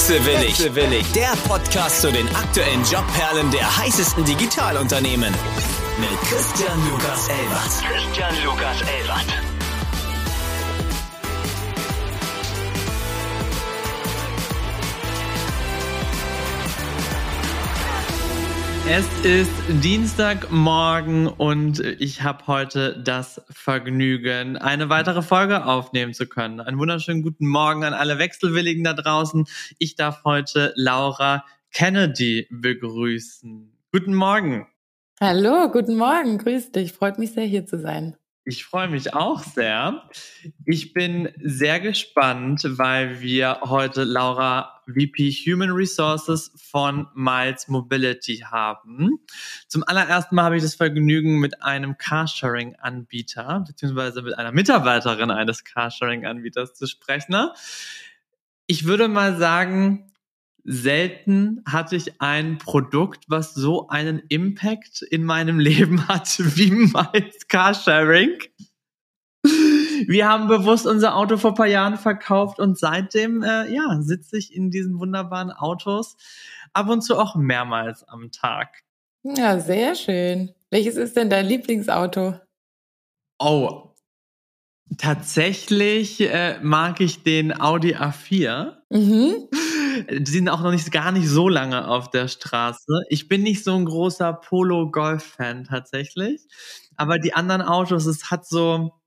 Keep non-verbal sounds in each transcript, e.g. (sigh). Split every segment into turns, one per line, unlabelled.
Wechselwillig. Wechselwillig. Der Podcast zu den aktuellen Jobperlen der heißesten Digitalunternehmen. Mit Christian Lukas Elbert. Christian Lukas Elbert.
Es ist Dienstagmorgen und ich habe heute das Vergnügen, eine weitere Folge aufnehmen zu können. Einen wunderschönen guten Morgen an alle Wechselwilligen da draußen. Ich darf heute Laura Kennedy begrüßen. Guten Morgen.
Hallo, guten Morgen. Grüß dich. Freut mich sehr, hier zu sein.
Ich freue mich auch sehr. Ich bin sehr gespannt, weil wir heute Laura VP Human Resources von Miles Mobility haben. Zum allerersten Mal habe ich das Vergnügen, mit einem Carsharing-Anbieter beziehungsweise mit einer Mitarbeiterin eines Carsharing-Anbieters zu sprechen. Ich würde mal sagen, selten hatte ich ein Produkt, was so einen Impact in meinem (laughs) Leben hat wie Miles Carsharing. Wir haben bewusst unser Auto vor ein paar Jahren verkauft und seitdem äh, ja, sitze ich in diesen wunderbaren Autos ab und zu auch mehrmals am Tag.
Ja, sehr schön. Welches ist denn dein Lieblingsauto?
Oh, tatsächlich äh, mag ich den Audi A4. Mhm. Die sind auch noch nicht gar nicht so lange auf der Straße. Ich bin nicht so ein großer Polo Golf Fan tatsächlich, aber die anderen Autos, es hat so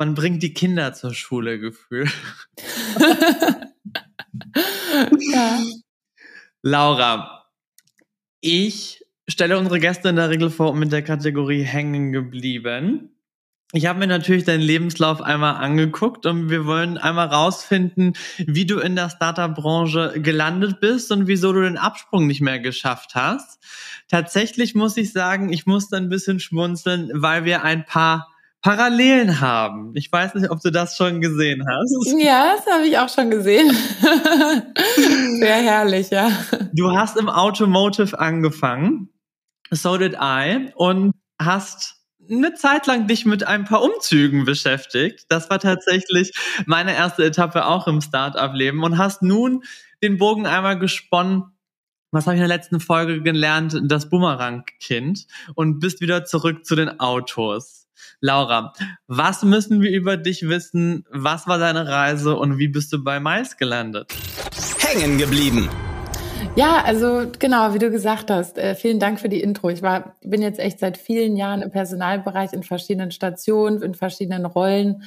man bringt die Kinder zur Schule Gefühl. (laughs) ja. Laura, ich stelle unsere Gäste in der Regel vor mit der Kategorie hängen geblieben. Ich habe mir natürlich deinen Lebenslauf einmal angeguckt und wir wollen einmal rausfinden, wie du in der Startup-Branche gelandet bist und wieso du den Absprung nicht mehr geschafft hast. Tatsächlich muss ich sagen, ich musste ein bisschen schmunzeln, weil wir ein paar Parallelen haben. Ich weiß nicht, ob du das schon gesehen hast.
Ja, das habe ich auch schon gesehen. (laughs) Sehr herrlich, ja.
Du hast im Automotive angefangen. So did I. Und hast eine Zeit lang dich mit ein paar Umzügen beschäftigt. Das war tatsächlich meine erste Etappe auch im Startup-Leben und hast nun den Bogen einmal gesponnen. Was habe ich in der letzten Folge gelernt? Das Boomerang-Kind und bist wieder zurück zu den Autos. Laura, was müssen wir über dich wissen? Was war deine Reise und wie bist du bei Mais gelandet?
Hängen geblieben.
Ja, also genau, wie du gesagt hast, äh, vielen Dank für die Intro. Ich war, bin jetzt echt seit vielen Jahren im Personalbereich in verschiedenen Stationen, in verschiedenen Rollen,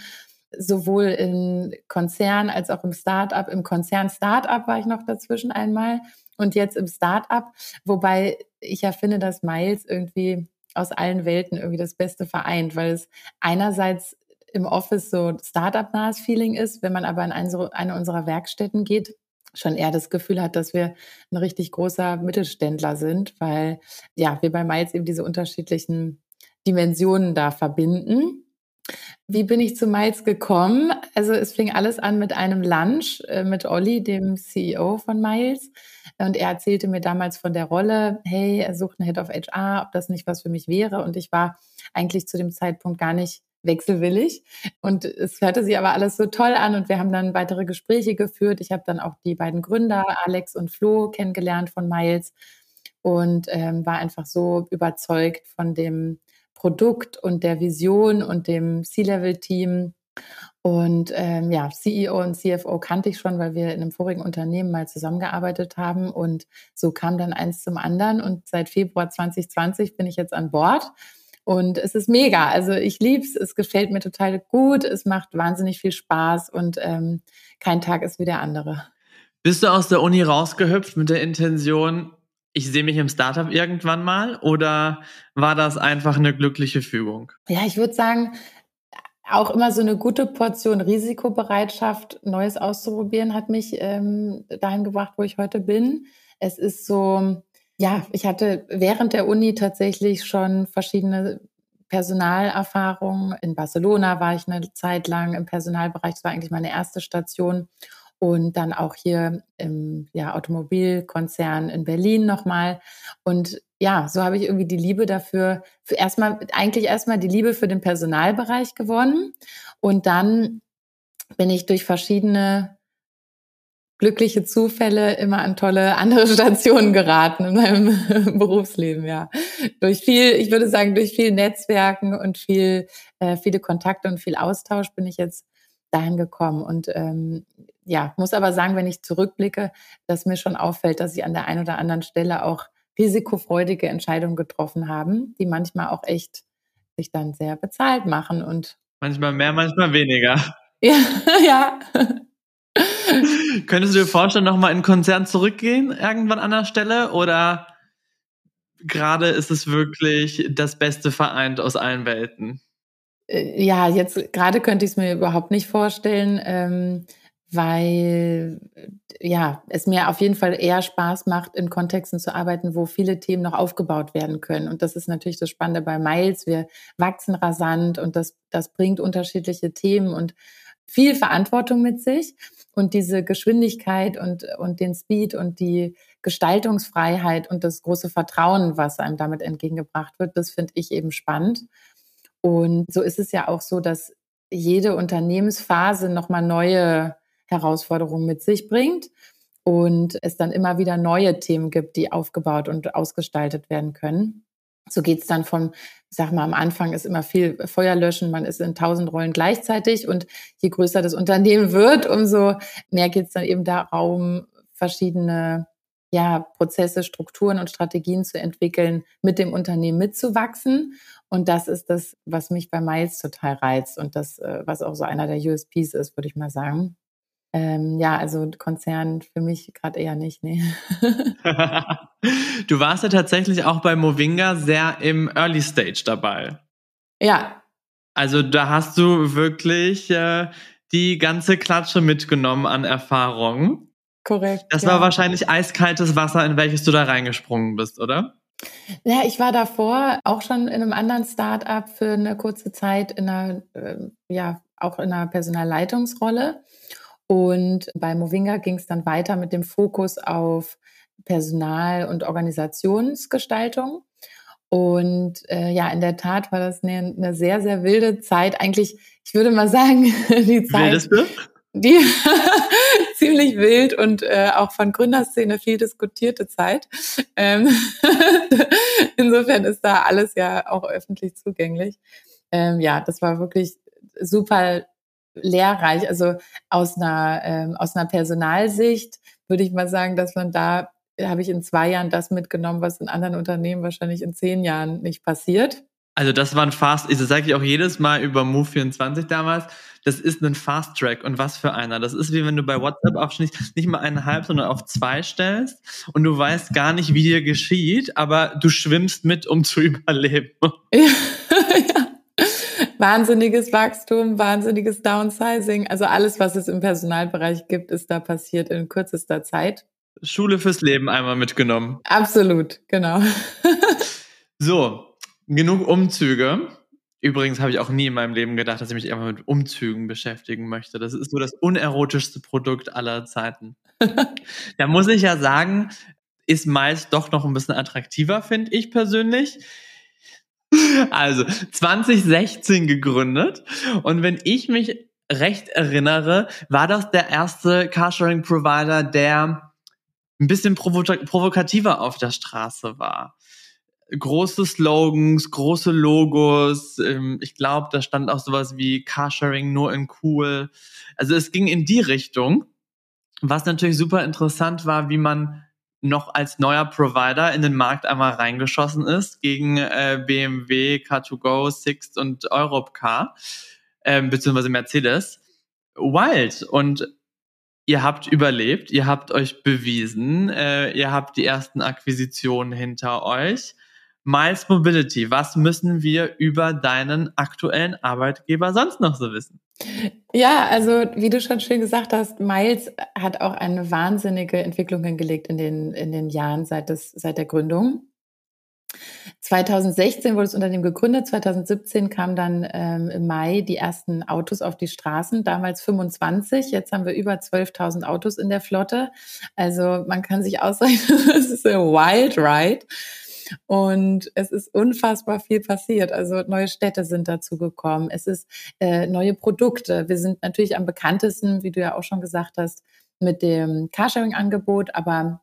sowohl im Konzern als auch im Startup. Im Konzern Startup war ich noch dazwischen einmal und jetzt im Startup, wobei ich ja finde, dass Miles irgendwie aus allen Welten irgendwie das Beste vereint, weil es einerseits im Office so Startup-nahes Feeling ist, wenn man aber in eine unserer Werkstätten geht, schon eher das Gefühl hat, dass wir ein richtig großer Mittelständler sind, weil ja, wir bei Miles eben diese unterschiedlichen Dimensionen da verbinden. Wie bin ich zu Miles gekommen? Also es fing alles an mit einem Lunch äh, mit Olli, dem CEO von Miles. Und er erzählte mir damals von der Rolle, hey, er sucht einen Head of HR, ob das nicht was für mich wäre. Und ich war eigentlich zu dem Zeitpunkt gar nicht wechselwillig. Und es hörte sich aber alles so toll an und wir haben dann weitere Gespräche geführt. Ich habe dann auch die beiden Gründer, Alex und Flo, kennengelernt von Miles und ähm, war einfach so überzeugt von dem Produkt und der Vision und dem C-Level-Team und ähm, ja, CEO und CFO kannte ich schon, weil wir in einem vorigen Unternehmen mal zusammengearbeitet haben. Und so kam dann eins zum anderen. Und seit Februar 2020 bin ich jetzt an Bord. Und es ist mega. Also ich lieb's. Es gefällt mir total gut. Es macht wahnsinnig viel Spaß und ähm, kein Tag ist wie der andere.
Bist du aus der Uni rausgehüpft mit der Intention, ich sehe mich im Startup irgendwann mal oder war das einfach eine glückliche Fügung?
Ja, ich würde sagen, auch immer so eine gute Portion Risikobereitschaft, Neues auszuprobieren, hat mich ähm, dahin gebracht, wo ich heute bin. Es ist so, ja, ich hatte während der Uni tatsächlich schon verschiedene Personalerfahrungen. In Barcelona war ich eine Zeit lang im Personalbereich. Das war eigentlich meine erste Station. Und dann auch hier im ja, Automobilkonzern in Berlin nochmal. Und ja, so habe ich irgendwie die Liebe dafür, für erstmal, eigentlich erstmal die Liebe für den Personalbereich gewonnen. Und dann bin ich durch verschiedene glückliche Zufälle immer an tolle andere (laughs) Stationen geraten in meinem (laughs) Berufsleben, ja. Durch viel, ich würde sagen, durch viel Netzwerken und viel, äh, viele Kontakte und viel Austausch bin ich jetzt dahin gekommen. Und ähm, ja, muss aber sagen, wenn ich zurückblicke, dass mir schon auffällt, dass ich an der einen oder anderen Stelle auch risikofreudige Entscheidungen getroffen haben, die manchmal auch echt sich dann sehr bezahlt machen und
manchmal mehr, manchmal weniger.
Ja, (laughs) ja.
Könntest du dir vorstellen, nochmal in Konzern zurückgehen, irgendwann an der Stelle? Oder gerade ist es wirklich das Beste vereint aus allen Welten?
Äh, ja, jetzt gerade könnte ich es mir überhaupt nicht vorstellen, ähm, weil ja, es mir auf jeden Fall eher Spaß macht, in Kontexten zu arbeiten, wo viele Themen noch aufgebaut werden können. Und das ist natürlich das Spannende bei Miles. Wir wachsen rasant und das, das bringt unterschiedliche Themen und viel Verantwortung mit sich. Und diese Geschwindigkeit und, und den Speed und die Gestaltungsfreiheit und das große Vertrauen, was einem damit entgegengebracht wird, das finde ich eben spannend. Und so ist es ja auch so, dass jede Unternehmensphase nochmal neue Herausforderungen mit sich bringt und es dann immer wieder neue Themen gibt, die aufgebaut und ausgestaltet werden können. So geht's dann von, ich sag mal, am Anfang ist immer viel Feuer löschen, man ist in tausend Rollen gleichzeitig und je größer das Unternehmen wird, umso mehr geht's dann eben darum, verschiedene ja, Prozesse, Strukturen und Strategien zu entwickeln, mit dem Unternehmen mitzuwachsen. Und das ist das, was mich bei Miles total reizt und das, äh, was auch so einer der USPs ist, würde ich mal sagen. Ähm, ja, also Konzern für mich gerade eher nicht, nee. (laughs)
du warst ja tatsächlich auch bei Movinga sehr im Early Stage dabei.
Ja.
Also da hast du wirklich äh, die ganze Klatsche mitgenommen an Erfahrung.
Korrekt.
Das ja. war wahrscheinlich eiskaltes Wasser, in welches du da reingesprungen bist, oder?
Ja, ich war davor auch schon in einem anderen Start-up für eine kurze Zeit in einer, äh, ja, auch in einer Personalleitungsrolle. Und bei Movinga ging es dann weiter mit dem Fokus auf Personal- und Organisationsgestaltung. Und äh, ja, in der Tat war das eine, eine, sehr, sehr wilde Zeit. Eigentlich, ich würde mal sagen, (laughs) die Zeit. Wildeste? Die (laughs) ziemlich wild und äh, auch von Gründerszene viel diskutierte Zeit. Ähm (laughs) Insofern ist da alles ja auch öffentlich zugänglich. Ähm, ja, das war wirklich super lehrreich. Also aus einer, ähm, aus einer Personalsicht würde ich mal sagen, dass man da habe ich in zwei Jahren das mitgenommen, was in anderen Unternehmen wahrscheinlich in zehn Jahren nicht passiert.
Also das war ein Fast, das sage ich auch jedes Mal über Move24 damals, das ist ein Fast Track und was für einer. Das ist wie wenn du bei WhatsApp auch nicht, nicht mal eineinhalb, sondern auf zwei stellst und du weißt gar nicht, wie dir geschieht, aber du schwimmst mit, um zu (laughs) überleben.
ja wahnsinniges Wachstum, wahnsinniges Downsizing. Also alles, was es im Personalbereich gibt, ist da passiert in kürzester Zeit.
Schule fürs Leben einmal mitgenommen.
Absolut, genau. (laughs)
so, genug Umzüge. Übrigens habe ich auch nie in meinem Leben gedacht, dass ich mich einfach mit Umzügen beschäftigen möchte. Das ist so das unerotischste Produkt aller Zeiten. (laughs) da muss ich ja sagen, ist meist doch noch ein bisschen attraktiver, finde ich persönlich. Also 2016 gegründet und wenn ich mich recht erinnere, war das der erste Carsharing-Provider, der ein bisschen provo provokativer auf der Straße war. Große Slogans, große Logos. Ähm, ich glaube, da stand auch sowas wie Carsharing nur in cool. Also es ging in die Richtung. Was natürlich super interessant war, wie man noch als neuer Provider in den Markt einmal reingeschossen ist gegen äh, BMW, Car2Go, Sixt und Europcar, äh, beziehungsweise Mercedes. Wild. Und ihr habt überlebt, ihr habt euch bewiesen, äh, ihr habt die ersten Akquisitionen hinter euch. Miles Mobility, was müssen wir über deinen aktuellen Arbeitgeber sonst noch so wissen?
Ja, also wie du schon schön gesagt hast, Miles hat auch eine wahnsinnige Entwicklung hingelegt in den, in den Jahren seit, des, seit der Gründung. 2016 wurde das Unternehmen gegründet, 2017 kamen dann ähm, im Mai die ersten Autos auf die Straßen, damals 25, jetzt haben wir über 12.000 Autos in der Flotte. Also man kann sich ausrechnen, (laughs) das ist ein Wild Ride. Und es ist unfassbar viel passiert. Also neue Städte sind dazu gekommen. Es ist äh, neue Produkte. Wir sind natürlich am bekanntesten, wie du ja auch schon gesagt hast, mit dem Carsharing-Angebot, aber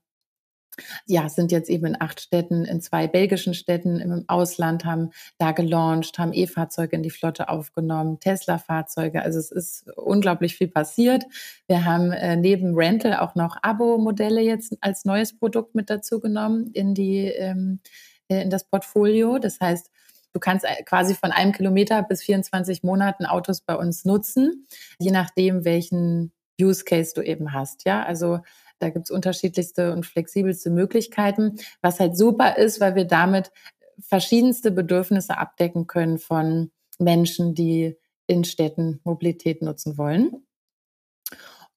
ja, sind jetzt eben in acht Städten, in zwei belgischen Städten im Ausland, haben da gelauncht, haben E-Fahrzeuge in die Flotte aufgenommen, Tesla-Fahrzeuge. Also es ist unglaublich viel passiert. Wir haben äh, neben Rental auch noch Abo-Modelle jetzt als neues Produkt mit dazu genommen in die, ähm, äh, in das Portfolio. Das heißt, du kannst äh, quasi von einem Kilometer bis 24 Monaten Autos bei uns nutzen, je nachdem, welchen Use Case du eben hast. Ja, also da gibt's unterschiedlichste und flexibelste Möglichkeiten, was halt super ist, weil wir damit verschiedenste Bedürfnisse abdecken können von Menschen, die in Städten Mobilität nutzen wollen.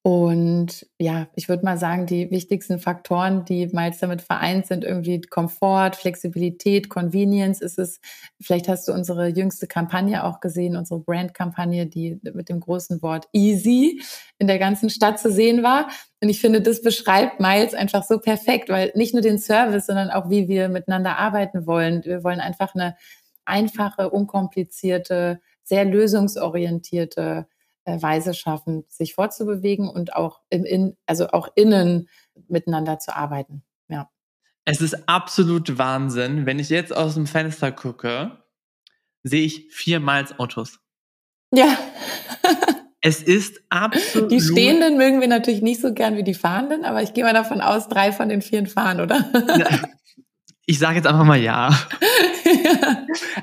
Und ja, ich würde mal sagen, die wichtigsten Faktoren, die meist damit vereint sind, irgendwie Komfort, Flexibilität, Convenience ist es. Vielleicht hast du unsere jüngste Kampagne auch gesehen, unsere Brand-Kampagne, die mit dem großen Wort easy in der ganzen Stadt zu sehen war. Und ich finde, das beschreibt Miles einfach so perfekt, weil nicht nur den Service, sondern auch wie wir miteinander arbeiten wollen. Wir wollen einfach eine einfache, unkomplizierte, sehr lösungsorientierte Weise schaffen, sich fortzubewegen und auch im in, also auch innen miteinander zu arbeiten. Ja.
Es ist absolut Wahnsinn. Wenn ich jetzt aus dem Fenster gucke, sehe ich viermal Autos.
Ja. (laughs)
es ist absolut.
Die Stehenden mögen wir natürlich nicht so gern wie die Fahrenden, aber ich gehe mal davon aus, drei von den vier fahren, oder? (laughs)
Ich sage jetzt einfach mal ja. (laughs)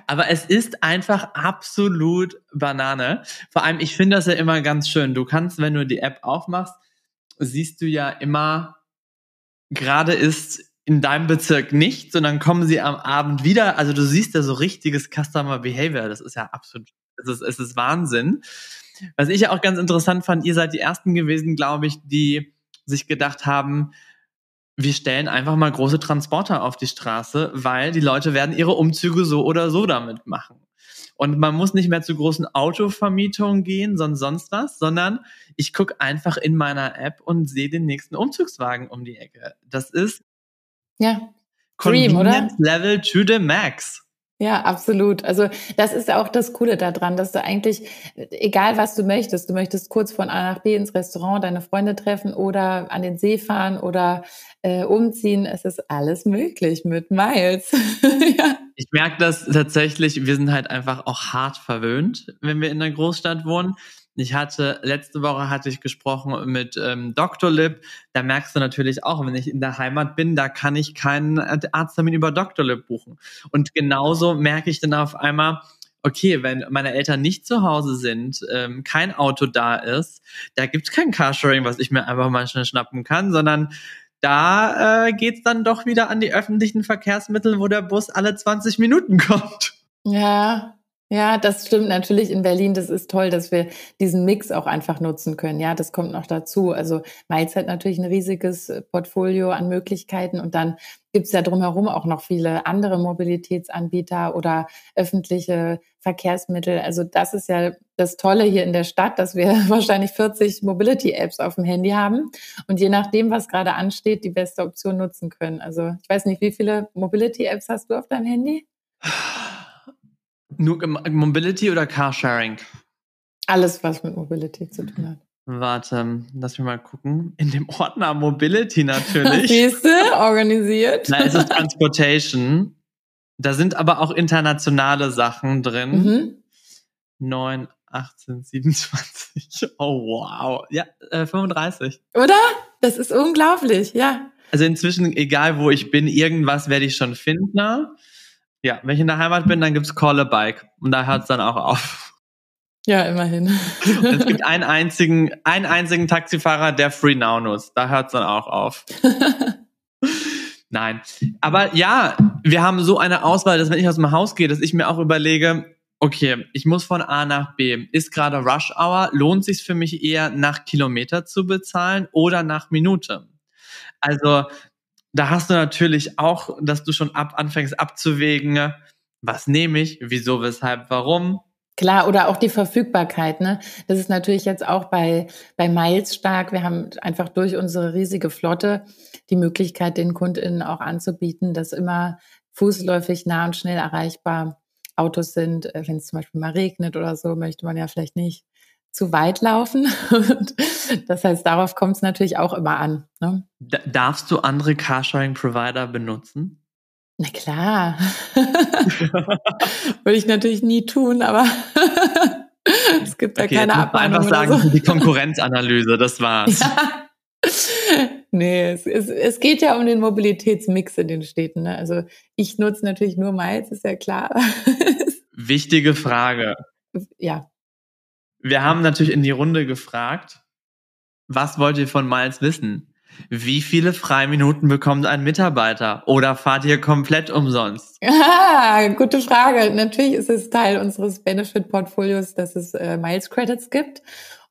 Aber es ist einfach absolut Banane. Vor allem, ich finde das ja immer ganz schön. Du kannst, wenn du die App aufmachst, siehst du ja immer, gerade ist in deinem Bezirk nicht, sondern kommen sie am Abend wieder. Also du siehst ja so richtiges Customer Behavior. Das ist ja absolut, es ist, es ist Wahnsinn. Was ich ja auch ganz interessant fand, ihr seid die ersten gewesen, glaube ich, die sich gedacht haben, wir stellen einfach mal große Transporter auf die Straße, weil die Leute werden ihre Umzüge so oder so damit machen. Und man muss nicht mehr zu großen Autovermietungen gehen, sonst sonst was, sondern ich gucke einfach in meiner App und sehe den nächsten Umzugswagen um die Ecke. Das ist
ja Dream, oder?
Level to the max.
Ja, absolut. Also das ist auch das Coole daran, dass du eigentlich, egal was du möchtest, du möchtest kurz von A nach B ins Restaurant deine Freunde treffen oder an den See fahren oder äh, umziehen, es ist alles möglich mit Miles. (laughs)
ja. Ich merke das tatsächlich, wir sind halt einfach auch hart verwöhnt, wenn wir in der Großstadt wohnen. Ich hatte, letzte Woche hatte ich gesprochen mit ähm, Dr. Lip. Da merkst du natürlich auch, wenn ich in der Heimat bin, da kann ich keinen Arzttermin über Dr. Lip buchen. Und genauso merke ich dann auf einmal, okay, wenn meine Eltern nicht zu Hause sind, ähm, kein Auto da ist, da gibt's kein Carsharing, was ich mir einfach mal schnell schnappen kann, sondern da äh, geht's dann doch wieder an die öffentlichen Verkehrsmittel, wo der Bus alle 20 Minuten kommt.
Ja, ja, das stimmt natürlich in Berlin. Das ist toll, dass wir diesen Mix auch einfach nutzen können. Ja, das kommt noch dazu. Also Mainz hat natürlich ein riesiges äh, Portfolio an Möglichkeiten und dann gibt's ja drumherum auch noch viele andere Mobilitätsanbieter oder öffentliche Verkehrsmittel. Also das ist ja das Tolle hier in der Stadt, dass wir (laughs) wahrscheinlich 40 Mobility-Apps auf dem Handy haben und je nachdem, was gerade ansteht, die beste Option nutzen können. Also ich weiß nicht, wie viele Mobility-Apps hast du auf deinem Handy? (sighs)
Nur Mobility oder Carsharing?
Alles, was mit Mobility zu tun hat.
Warte, lass mich mal gucken. In dem Ordner Mobility natürlich. (laughs)
Siehst organisiert.
Da ist es Transportation. Da sind aber auch internationale Sachen drin. Mhm. 9, 18, 27. Oh, wow. Ja, äh, 35.
Oder? Das ist unglaublich, ja.
Also inzwischen, egal wo ich bin, irgendwas werde ich schon finden. Ja, wenn ich in der Heimat bin, dann gibt's Call a Bike. Und da hört's dann auch auf.
Ja, immerhin.
es gibt einen einzigen, einen einzigen Taxifahrer, der Free Now nutzt. Da hört's dann auch auf. (laughs) Nein. Aber ja, wir haben so eine Auswahl, dass wenn ich aus dem Haus gehe, dass ich mir auch überlege, okay, ich muss von A nach B. Ist gerade Rush Hour? Lohnt sich für mich eher nach Kilometer zu bezahlen oder nach Minute? Also da hast du natürlich auch, dass du schon ab anfängst abzuwägen, was nehme ich, wieso, weshalb, warum.
Klar, oder auch die Verfügbarkeit. Ne? Das ist natürlich jetzt auch bei, bei Miles stark. Wir haben einfach durch unsere riesige Flotte die Möglichkeit, den KundInnen auch anzubieten, dass immer fußläufig nah und schnell erreichbar Autos sind. Äh, wenn es zum Beispiel mal regnet oder so, möchte man ja vielleicht nicht zu weit laufen. (laughs) Und das heißt, darauf kommt es natürlich auch immer an. Ne?
Darfst du andere Carsharing-Provider benutzen?
Na klar. (laughs) Würde ich natürlich nie tun, aber (laughs) es gibt da okay, keine Abmahnung.
Einfach sagen, so. die Konkurrenzanalyse, das war's. Ja.
Nee, es, es, es geht ja um den Mobilitätsmix in den Städten. Ne? Also ich nutze natürlich nur Miles, ist ja klar.
Wichtige Frage.
Ja.
Wir haben natürlich in die Runde gefragt, was wollt ihr von Miles wissen? Wie viele Freiminuten bekommt ein Mitarbeiter? Oder fahrt ihr komplett umsonst?
Ah, (laughs) gute Frage. Natürlich ist es Teil unseres Benefit-Portfolios, dass es äh, Miles Credits gibt.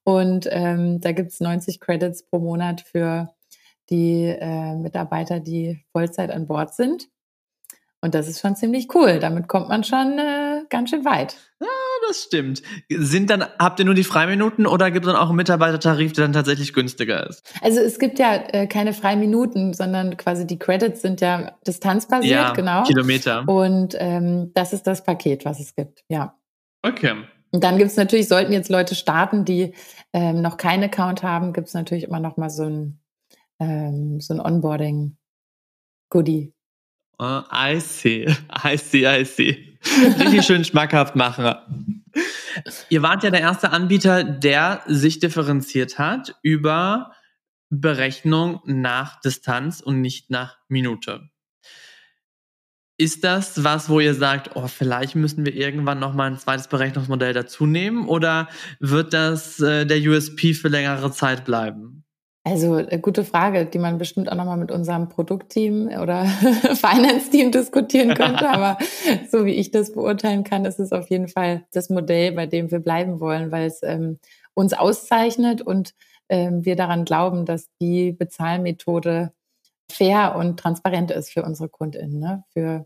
Und ähm, da gibt es 90 Credits pro Monat für die äh, Mitarbeiter, die Vollzeit an Bord sind. Und das ist schon ziemlich cool. Damit kommt man schon äh, ganz schön weit.
Ja, das stimmt. Sind dann, habt ihr nur die Freiminuten oder gibt es dann auch einen Mitarbeitertarif, der dann tatsächlich günstiger ist?
Also es gibt ja äh, keine Freiminuten, sondern quasi die Credits sind ja distanzbasiert, ja, genau.
Kilometer.
Und ähm, das ist das Paket, was es gibt, ja.
Okay.
Und dann gibt es natürlich, sollten jetzt Leute starten, die ähm, noch keinen Account haben, gibt es natürlich immer noch mal so ein, ähm, so ein Onboarding-Goodie.
Uh, (laughs) I see, I see, I see. Richtig schön schmackhaft machen. Ihr wart ja der erste Anbieter, der sich differenziert hat über Berechnung nach Distanz und nicht nach Minute. Ist das was, wo ihr sagt, oh, vielleicht müssen wir irgendwann noch mal ein zweites Berechnungsmodell dazu nehmen oder wird das äh, der USP für längere Zeit bleiben?
Also äh, gute Frage, die man bestimmt auch noch mal mit unserem Produktteam oder (laughs) Finance-Team diskutieren könnte. (laughs) Aber so wie ich das beurteilen kann, ist es auf jeden Fall das Modell, bei dem wir bleiben wollen, weil es ähm, uns auszeichnet und ähm, wir daran glauben, dass die Bezahlmethode fair und transparent ist für unsere KundInnen, ne? für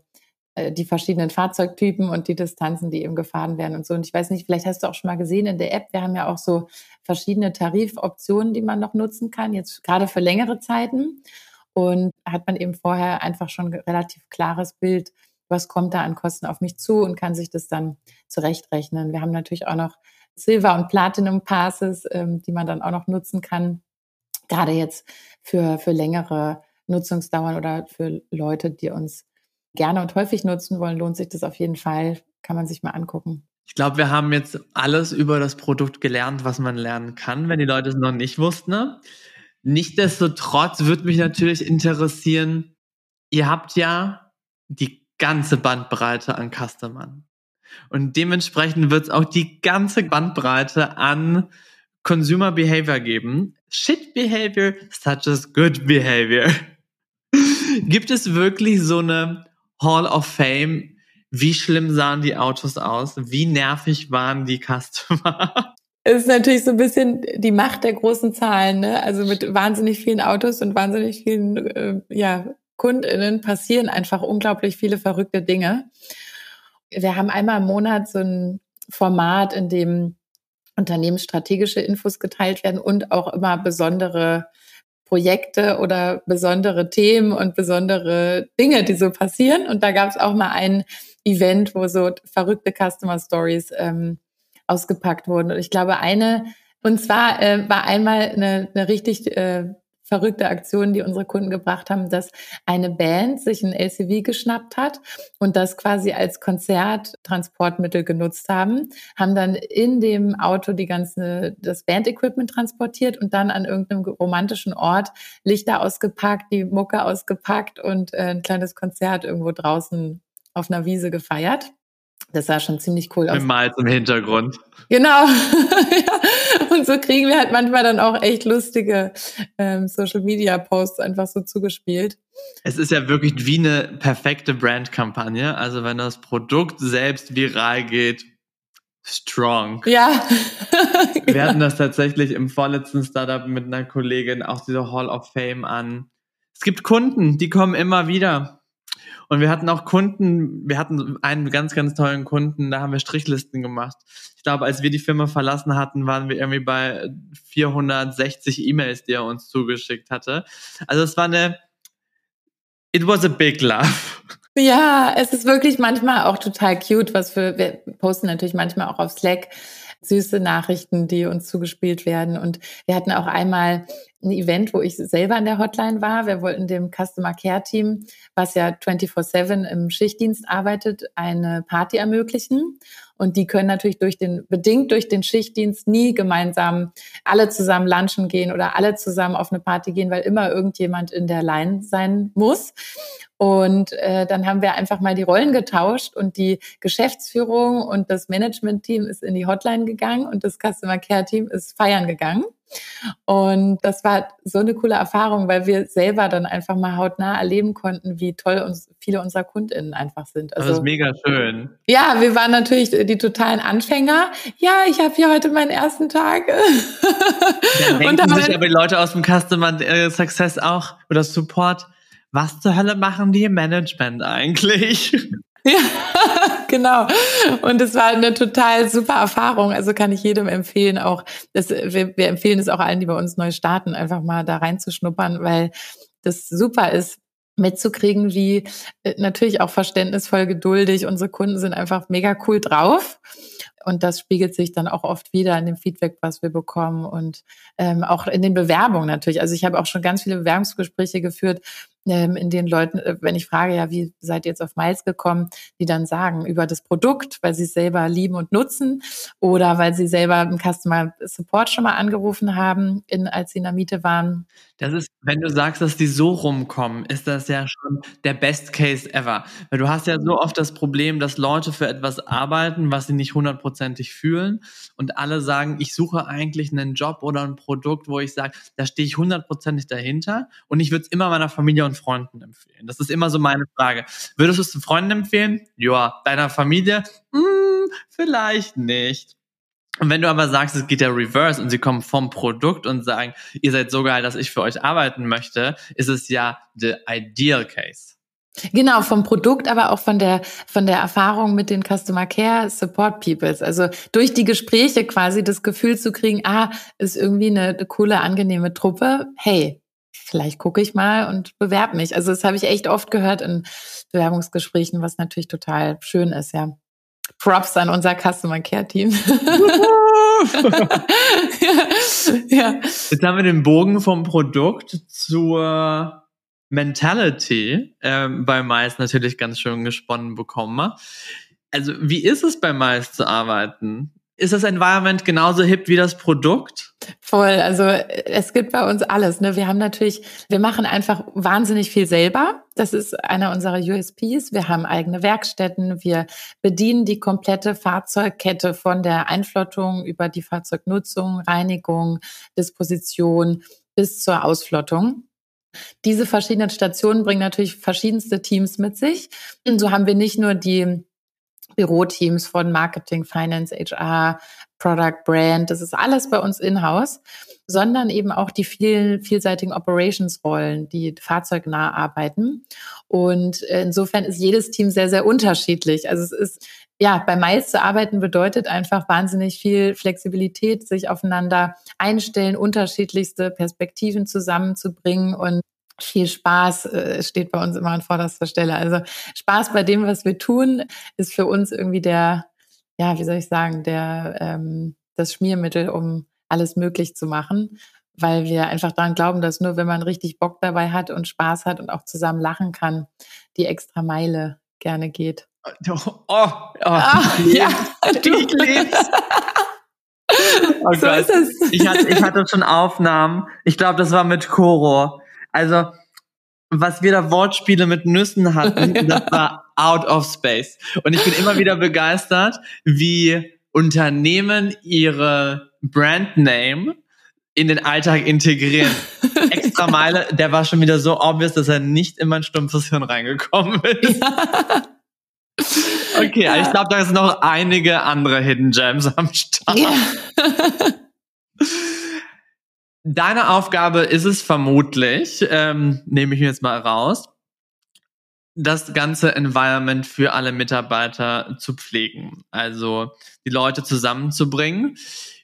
die verschiedenen Fahrzeugtypen und die Distanzen, die eben gefahren werden und so. Und ich weiß nicht, vielleicht hast du auch schon mal gesehen in der App, wir haben ja auch so verschiedene Tarifoptionen, die man noch nutzen kann, jetzt gerade für längere Zeiten. Und hat man eben vorher einfach schon relativ klares Bild, was kommt da an Kosten auf mich zu und kann sich das dann zurechtrechnen. Wir haben natürlich auch noch Silver- und Platinum-Passes, ähm, die man dann auch noch nutzen kann, gerade jetzt für, für längere Nutzungsdauern oder für Leute, die uns gerne und häufig nutzen wollen, lohnt sich das auf jeden Fall. Kann man sich mal angucken.
Ich glaube, wir haben jetzt alles über das Produkt gelernt, was man lernen kann, wenn die Leute es noch nicht wussten. Ne? Nichtsdestotrotz würde mich natürlich interessieren, ihr habt ja die ganze Bandbreite an Customern. Und dementsprechend wird es auch die ganze Bandbreite an Consumer Behavior geben. Shit Behavior such as good Behavior. (laughs) Gibt es wirklich so eine Hall of Fame? Wie schlimm sahen die Autos aus? Wie nervig waren die Customer? (laughs)
Es ist natürlich so ein bisschen die Macht der großen Zahlen, ne? Also mit wahnsinnig vielen Autos und wahnsinnig vielen äh, ja, KundInnen passieren einfach unglaublich viele verrückte Dinge. Wir haben einmal im Monat so ein Format, in dem unternehmensstrategische Infos geteilt werden und auch immer besondere Projekte oder besondere Themen und besondere Dinge, die so passieren. Und da gab es auch mal ein Event, wo so verrückte Customer Stories ähm, ausgepackt wurden. Und ich glaube, eine, und zwar äh, war einmal eine, eine richtig äh, verrückte Aktion, die unsere Kunden gebracht haben, dass eine Band sich ein LCV geschnappt hat und das quasi als Konzerttransportmittel genutzt haben, haben dann in dem Auto die ganze, das Bandequipment transportiert und dann an irgendeinem romantischen Ort Lichter ausgepackt, die Mucke ausgepackt und äh, ein kleines Konzert irgendwo draußen auf einer Wiese gefeiert. Das sah schon ziemlich cool aus.
Mit Malz im Hintergrund.
Genau. (laughs) Und so kriegen wir halt manchmal dann auch echt lustige ähm, Social Media Posts einfach so zugespielt.
Es ist ja wirklich wie eine perfekte Brandkampagne. Also wenn das Produkt selbst viral geht, strong.
Ja. (laughs)
Wir hatten das tatsächlich im vorletzten Startup mit einer Kollegin auch diese Hall of Fame an. Es gibt Kunden, die kommen immer wieder. Und wir hatten auch Kunden, wir hatten einen ganz, ganz tollen Kunden, da haben wir Strichlisten gemacht. Ich glaube, als wir die Firma verlassen hatten, waren wir irgendwie bei 460 E-Mails, die er uns zugeschickt hatte. Also es war eine, it was a big love.
Ja, es ist wirklich manchmal auch total cute, was für, wir posten natürlich manchmal auch auf Slack süße Nachrichten, die uns zugespielt werden. Und wir hatten auch einmal ein Event, wo ich selber an der Hotline war. Wir wollten dem Customer Care Team, was ja 24-7 im Schichtdienst arbeitet, eine Party ermöglichen. Und die können natürlich durch den, bedingt durch den Schichtdienst nie gemeinsam alle zusammen lunchen gehen oder alle zusammen auf eine Party gehen, weil immer irgendjemand in der Line sein muss. Und äh, dann haben wir einfach mal die Rollen getauscht und die Geschäftsführung und das Management-Team ist in die Hotline gegangen und das Customer Care-Team ist feiern gegangen. Und das war so eine coole Erfahrung, weil wir selber dann einfach mal hautnah erleben konnten, wie toll uns viele unserer KundInnen einfach sind.
Also, das ist mega schön.
Ja, wir waren natürlich die totalen Anfänger. Ja, ich habe hier heute meinen ersten Tag.
Dann (laughs) denken und sich aber die Leute aus dem Customer äh, Success auch oder Support, was zur Hölle machen die im Management eigentlich? (laughs)
Ja, genau. Und es war eine total super Erfahrung. Also kann ich jedem empfehlen, auch, das, wir, wir empfehlen es auch allen, die bei uns neu starten, einfach mal da reinzuschnuppern, weil das super ist, mitzukriegen, wie äh, natürlich auch verständnisvoll geduldig. Unsere Kunden sind einfach mega cool drauf. Und das spiegelt sich dann auch oft wieder in dem Feedback, was wir bekommen und ähm, auch in den Bewerbungen natürlich. Also ich habe auch schon ganz viele Bewerbungsgespräche geführt, ähm, in denen Leuten, äh, wenn ich frage, ja, wie seid ihr jetzt auf Miles gekommen, die dann sagen über das Produkt, weil sie es selber lieben und nutzen oder weil sie selber im Customer Support schon mal angerufen haben, in, als sie in der Miete waren.
Das ist, wenn du sagst, dass die so rumkommen, ist das ja schon der Best Case ever. Weil du hast ja so oft das Problem, dass Leute für etwas arbeiten, was sie nicht hundertprozentig fühlen und alle sagen, ich suche eigentlich einen Job oder ein Produkt, wo ich sage, da stehe ich hundertprozentig dahinter und ich würde es immer meiner Familie und und Freunden empfehlen? Das ist immer so meine Frage. Würdest du es zu Freunden empfehlen? Ja. Deiner Familie? Hm, vielleicht nicht. Und wenn du aber sagst, es geht ja reverse und sie kommen vom Produkt und sagen, ihr seid so geil, dass ich für euch arbeiten möchte, ist es ja the ideal case.
Genau, vom Produkt, aber auch von der, von der Erfahrung mit den Customer Care Support Peoples. Also durch die Gespräche quasi das Gefühl zu kriegen, ah, ist irgendwie eine, eine coole, angenehme Truppe. Hey, vielleicht gucke ich mal und bewerbe mich. Also das habe ich echt oft gehört in Bewerbungsgesprächen, was natürlich total schön ist, ja. Props an unser Customer Care Team. (laughs)
ja, Jetzt haben wir den Bogen vom Produkt zur Mentality ähm, bei Mais natürlich ganz schön gesponnen bekommen. Also wie ist es bei Mais zu arbeiten? Ist das Environment genauso hip wie das Produkt?
Voll. Also es gibt bei uns alles. Ne? Wir haben natürlich, wir machen einfach wahnsinnig viel selber. Das ist einer unserer USPs. Wir haben eigene Werkstätten. Wir bedienen die komplette Fahrzeugkette von der Einflottung über die Fahrzeugnutzung, Reinigung, Disposition bis zur Ausflottung. Diese verschiedenen Stationen bringen natürlich verschiedenste Teams mit sich. Und so haben wir nicht nur die Büroteams von Marketing, Finance, HR, Product, Brand. Das ist alles bei uns in-house, sondern eben auch die vielen vielseitigen Operations-Rollen, die fahrzeugnah arbeiten. Und insofern ist jedes Team sehr, sehr unterschiedlich. Also es ist ja, bei Miles zu arbeiten bedeutet einfach wahnsinnig viel Flexibilität, sich aufeinander einstellen, unterschiedlichste Perspektiven zusammenzubringen und viel Spaß äh, steht bei uns immer an vorderster Stelle. Also Spaß bei dem, was wir tun, ist für uns irgendwie der, ja, wie soll ich sagen, der ähm, das Schmiermittel, um alles möglich zu machen, weil wir einfach daran glauben, dass nur wenn man richtig Bock dabei hat und Spaß hat und auch zusammen lachen kann, die extra Meile gerne geht.
Oh, oh, oh ah, ja, du. Ich leb's. (laughs) Oh so Gott. ist es. Ich hatte, ich hatte schon Aufnahmen. Ich glaube, das war mit Koro also, was wir da Wortspiele mit Nüssen hatten, (laughs) das war out of space. Und ich bin immer wieder begeistert, wie Unternehmen ihre Brandname in den Alltag integrieren. (laughs) Extra Meile, der war schon wieder so obvious, dass er nicht in mein stumpfes Hirn reingekommen ist. Ja. Okay, ja. ich glaube, da sind noch einige andere Hidden Gems am Start. Ja. (laughs) Deine Aufgabe ist es vermutlich, ähm, nehme ich mir jetzt mal raus, das ganze Environment für alle Mitarbeiter zu pflegen. Also die Leute zusammenzubringen.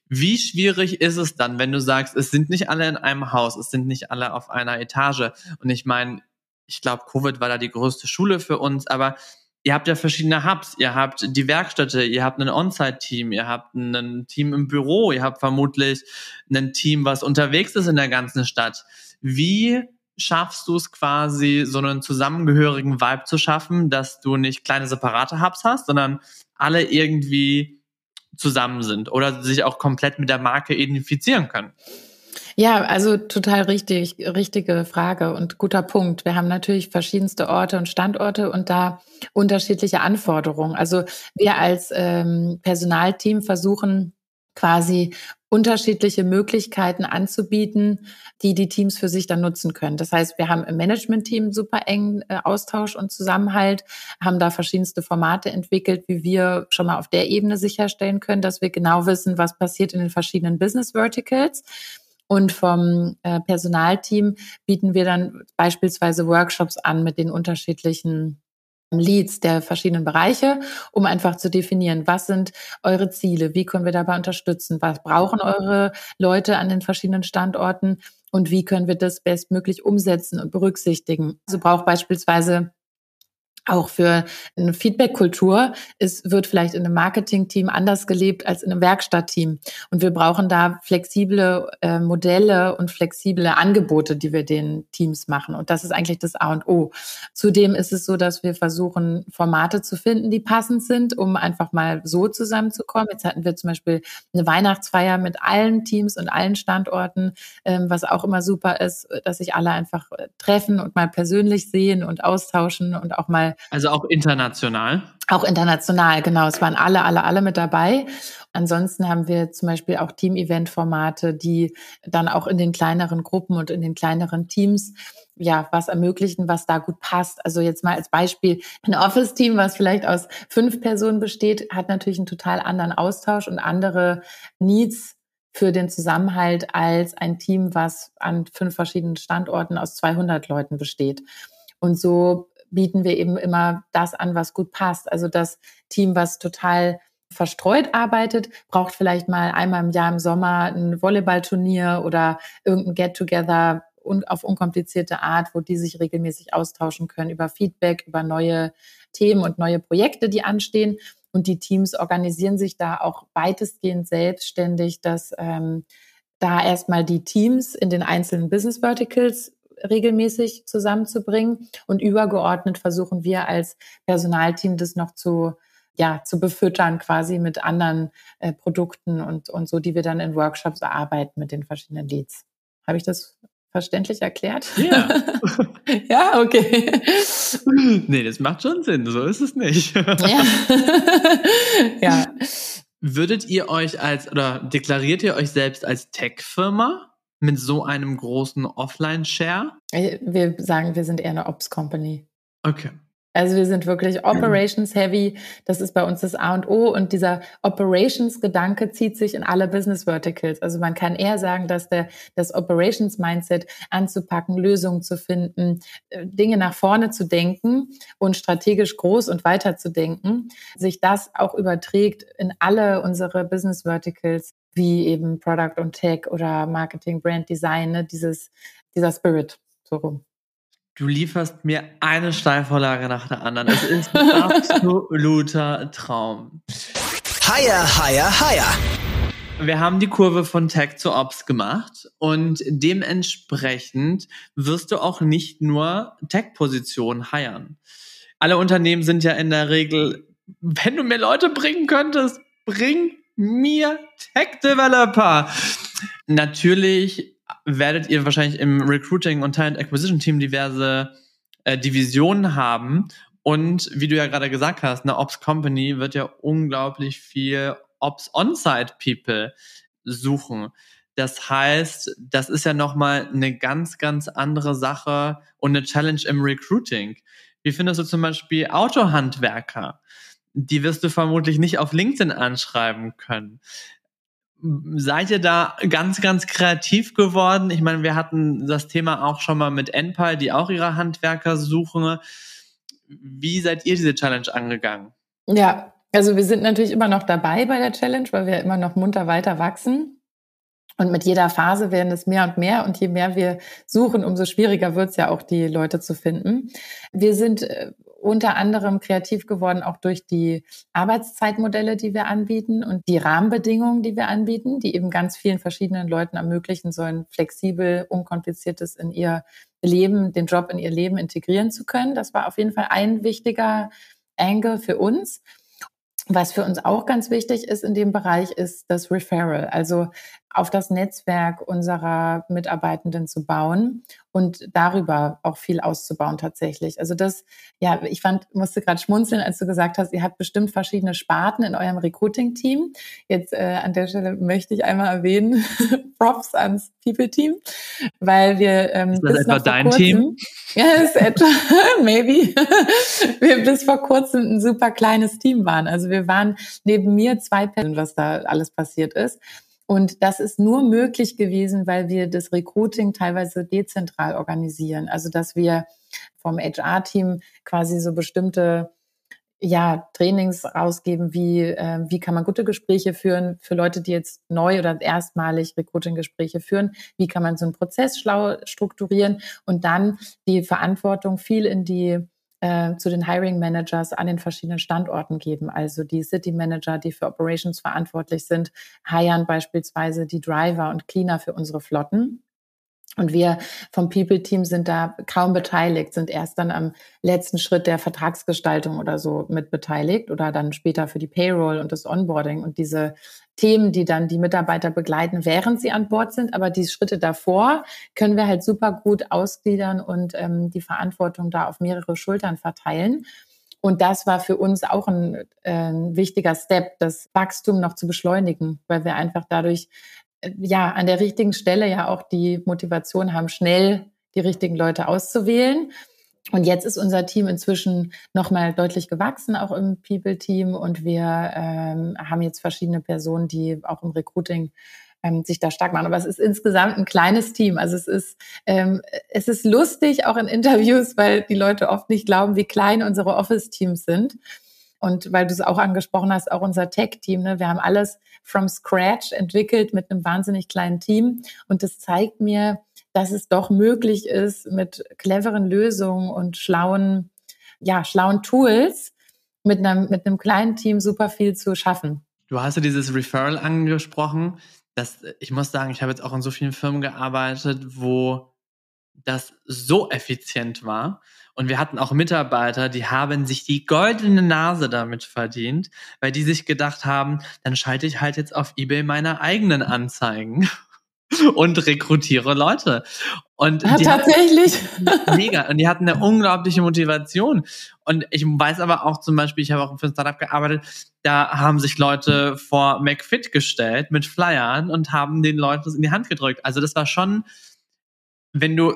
Wie schwierig ist es dann, wenn du sagst, es sind nicht alle in einem Haus, es sind nicht alle auf einer Etage? Und ich meine, ich glaube, Covid war da die größte Schule für uns, aber ihr habt ja verschiedene Hubs, ihr habt die Werkstätte, ihr habt ein On-Site-Team, ihr habt ein Team im Büro, ihr habt vermutlich ein Team, was unterwegs ist in der ganzen Stadt. Wie schaffst du es quasi, so einen zusammengehörigen Vibe zu schaffen, dass du nicht kleine separate Hubs hast, sondern alle irgendwie zusammen sind oder sich auch komplett mit der Marke identifizieren können?
Ja, also total richtig, richtige Frage und guter Punkt. Wir haben natürlich verschiedenste Orte und Standorte und da unterschiedliche Anforderungen. Also wir als ähm, Personalteam versuchen quasi unterschiedliche Möglichkeiten anzubieten, die die Teams für sich dann nutzen können. Das heißt, wir haben im Management-Team super engen äh, Austausch und Zusammenhalt, haben da verschiedenste Formate entwickelt, wie wir schon mal auf der Ebene sicherstellen können, dass wir genau wissen, was passiert in den verschiedenen Business Verticals. Und vom äh, Personalteam bieten wir dann beispielsweise Workshops an mit den unterschiedlichen Leads der verschiedenen Bereiche, um einfach zu definieren, was sind eure Ziele, wie können wir dabei unterstützen, was brauchen eure Leute an den verschiedenen Standorten und wie können wir das bestmöglich umsetzen und berücksichtigen. Also braucht beispielsweise auch für eine Feedback-Kultur ist, wird vielleicht in einem Marketing-Team anders gelebt als in einem Werkstattteam. Und wir brauchen da flexible äh, Modelle und flexible Angebote, die wir den Teams machen. Und das ist eigentlich das A und O. Zudem ist es so, dass wir versuchen, Formate zu finden, die passend sind, um einfach mal so zusammenzukommen. Jetzt hatten wir zum Beispiel eine Weihnachtsfeier mit allen Teams und allen Standorten, ähm, was auch immer super ist, dass sich alle einfach treffen und mal persönlich sehen und austauschen und auch mal
also auch international?
Auch international, genau. Es waren alle, alle, alle mit dabei. Ansonsten haben wir zum Beispiel auch Team-Event-Formate, die dann auch in den kleineren Gruppen und in den kleineren Teams ja, was ermöglichen, was da gut passt. Also jetzt mal als Beispiel, ein Office-Team, was vielleicht aus fünf Personen besteht, hat natürlich einen total anderen Austausch und andere Needs für den Zusammenhalt als ein Team, was an fünf verschiedenen Standorten aus 200 Leuten besteht. Und so bieten wir eben immer das an, was gut passt. Also das Team, was total verstreut arbeitet, braucht vielleicht mal einmal im Jahr im Sommer ein Volleyballturnier oder irgendein Get-Together auf unkomplizierte Art, wo die sich regelmäßig austauschen können über Feedback, über neue Themen und neue Projekte, die anstehen. Und die Teams organisieren sich da auch weitestgehend selbstständig, dass ähm, da erstmal die Teams in den einzelnen Business Verticals regelmäßig zusammenzubringen. Und übergeordnet versuchen wir als Personalteam das noch zu, ja, zu befüttern quasi mit anderen äh, Produkten und, und so, die wir dann in Workshops erarbeiten mit den verschiedenen Leads. Habe ich das verständlich erklärt?
Ja. (laughs)
ja, okay. (laughs)
Nee, das macht schon Sinn. So ist es nicht. ja. (laughs)
ja.
Würdet ihr euch als oder deklariert ihr euch selbst als Tech-Firma? Mit so einem großen Offline-Share?
Äh, wir sagen, wir sind eher eine Ops-Company.
Okay.
Also wir sind wirklich Operations Heavy. Das ist bei uns das A und O. Und dieser Operations Gedanke zieht sich in alle Business Verticals. Also man kann eher sagen, dass der, das Operations Mindset anzupacken, Lösungen zu finden, äh, Dinge nach vorne zu denken und strategisch groß und weiter zu denken, sich das auch überträgt in alle unsere Business Verticals wie eben Product und Tech oder Marketing, Brand Design, ne? dieses, dieser Spirit so rum.
Du lieferst mir eine Steilvorlage nach der anderen. Es ist ein (laughs) absoluter Traum.
Higher, higher, higher.
Wir haben die Kurve von Tech zu Ops gemacht und dementsprechend wirst du auch nicht nur Tech-Positionen heiern. Alle Unternehmen sind ja in der Regel, wenn du mir Leute bringen könntest, bring mir Tech Developer. Natürlich werdet ihr wahrscheinlich im Recruiting und Talent Acquisition Team diverse äh, Divisionen haben. Und wie du ja gerade gesagt hast, eine Ops Company wird ja unglaublich viel Ops On-Site People suchen. Das heißt, das ist ja nochmal eine ganz, ganz andere Sache und eine Challenge im Recruiting. Wie findest du zum Beispiel Autohandwerker? Die wirst du vermutlich nicht auf LinkedIn anschreiben können. Seid ihr da ganz, ganz kreativ geworden? Ich meine, wir hatten das Thema auch schon mal mit Enpal, die auch ihre Handwerker suchen. Wie seid ihr diese Challenge angegangen?
Ja, also wir sind natürlich immer noch dabei bei der Challenge, weil wir immer noch munter weiter wachsen. Und mit jeder Phase werden es mehr und mehr. Und je mehr wir suchen, umso schwieriger wird es ja auch, die Leute zu finden. Wir sind äh, unter anderem kreativ geworden, auch durch die Arbeitszeitmodelle, die wir anbieten und die Rahmenbedingungen, die wir anbieten, die eben ganz vielen verschiedenen Leuten ermöglichen sollen, flexibel, unkompliziertes in ihr Leben, den Job in ihr Leben integrieren zu können. Das war auf jeden Fall ein wichtiger Angle für uns. Was für uns auch ganz wichtig ist in dem Bereich, ist das Referral, also auf das Netzwerk unserer Mitarbeitenden zu bauen und darüber auch viel auszubauen tatsächlich. Also das, ja, ich fand, musste gerade schmunzeln, als du gesagt hast, ihr habt bestimmt verschiedene Sparten in eurem Recruiting-Team. Jetzt äh, an der Stelle möchte ich einmal erwähnen, (laughs) Props ans People-Team, weil wir ähm,
ist das bis etwa dein kurzem, Team? (laughs)
Ja, ist etwa, (laughs) maybe, wir bis vor kurzem ein super kleines Team waren. Also wir waren neben mir zwei Personen, was da alles passiert ist. Und das ist nur möglich gewesen, weil wir das Recruiting teilweise dezentral organisieren. Also dass wir vom HR-Team quasi so bestimmte ja, Trainings rausgeben, wie, äh, wie kann man gute Gespräche führen für Leute, die jetzt neu oder erstmalig Recruiting-Gespräche führen, wie kann man so einen Prozess schlau strukturieren und dann die Verantwortung viel in die äh, zu den Hiring Managers an den verschiedenen Standorten geben. Also die City Manager, die für Operations verantwortlich sind, hiren beispielsweise die Driver und Cleaner für unsere Flotten. Und wir vom People-Team sind da kaum beteiligt, sind erst dann am letzten Schritt der Vertragsgestaltung oder so mit beteiligt oder dann später für die Payroll und das Onboarding und diese Themen, die dann die Mitarbeiter begleiten, während sie an Bord sind. Aber die Schritte davor können wir halt super gut ausgliedern und ähm, die Verantwortung da auf mehrere Schultern verteilen. Und das war für uns auch ein, äh, ein wichtiger Step, das Wachstum noch zu beschleunigen, weil wir einfach dadurch ja an der richtigen Stelle ja auch die Motivation haben, schnell die richtigen Leute auszuwählen. Und jetzt ist unser Team inzwischen nochmal deutlich gewachsen, auch im People-Team. Und wir ähm, haben jetzt verschiedene Personen, die auch im Recruiting ähm, sich da stark machen. Aber es ist insgesamt ein kleines Team. Also es ist, ähm, es ist lustig, auch in Interviews, weil die Leute oft nicht glauben, wie klein unsere Office-Teams sind. Und weil du es auch angesprochen hast, auch unser Tech-Team, ne? wir haben alles from scratch entwickelt mit einem wahnsinnig kleinen Team. Und das zeigt mir, dass es doch möglich ist, mit cleveren Lösungen und schlauen, ja, schlauen Tools mit einem, mit einem kleinen Team super viel zu schaffen.
Du hast ja dieses Referral angesprochen. Das, ich muss sagen, ich habe jetzt auch in so vielen Firmen gearbeitet, wo das so effizient war. Und wir hatten auch Mitarbeiter, die haben sich die goldene Nase damit verdient, weil die sich gedacht haben, dann schalte ich halt jetzt auf eBay meine eigenen Anzeigen und rekrutiere Leute. Und
ja, tatsächlich.
Hatten, (laughs) mega. Und die hatten eine unglaubliche Motivation. Und ich weiß aber auch zum Beispiel, ich habe auch für ein Startup gearbeitet, da haben sich Leute vor McFit gestellt mit Flyern und haben den Leuten das in die Hand gedrückt. Also das war schon, wenn du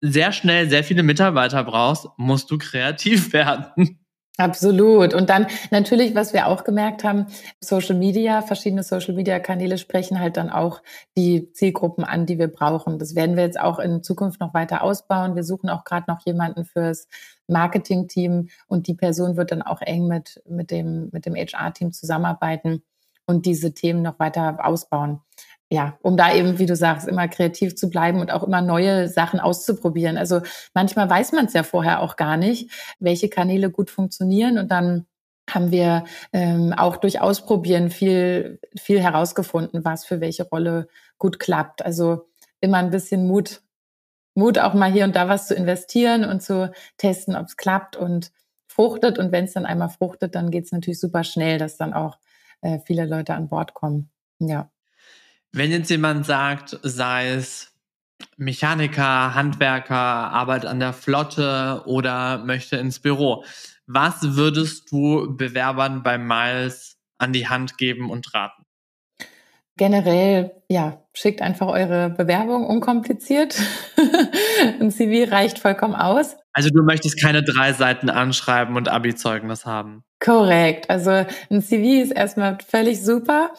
sehr schnell sehr viele Mitarbeiter brauchst, musst du kreativ (laughs) werden.
Absolut. Und dann natürlich, was wir auch gemerkt haben, Social Media, verschiedene Social Media Kanäle sprechen halt dann auch die Zielgruppen an, die wir brauchen. Das werden wir jetzt auch in Zukunft noch weiter ausbauen. Wir suchen auch gerade noch jemanden fürs Marketing-Team und die Person wird dann auch eng mit, mit dem, mit dem HR-Team zusammenarbeiten und diese Themen noch weiter ausbauen ja, um da eben, wie du sagst, immer kreativ zu bleiben und auch immer neue Sachen auszuprobieren. Also manchmal weiß man es ja vorher auch gar nicht, welche Kanäle gut funktionieren und dann haben wir ähm, auch durch Ausprobieren viel, viel herausgefunden, was für welche Rolle gut klappt. Also immer ein bisschen Mut, Mut auch mal hier und da was zu investieren und zu testen, ob es klappt und fruchtet. Und wenn es dann einmal fruchtet, dann geht es natürlich super schnell, dass dann auch äh, viele Leute an Bord kommen. Ja.
Wenn jetzt jemand sagt, sei es Mechaniker, Handwerker, arbeitet an der Flotte oder möchte ins Büro, was würdest du Bewerbern bei Miles an die Hand geben und raten?
Generell, ja, schickt einfach eure Bewerbung unkompliziert. (laughs) Ein CV reicht vollkommen aus.
Also du möchtest keine drei Seiten anschreiben und Abi-Zeugnis haben.
Korrekt. Also ein CV ist erstmal völlig super.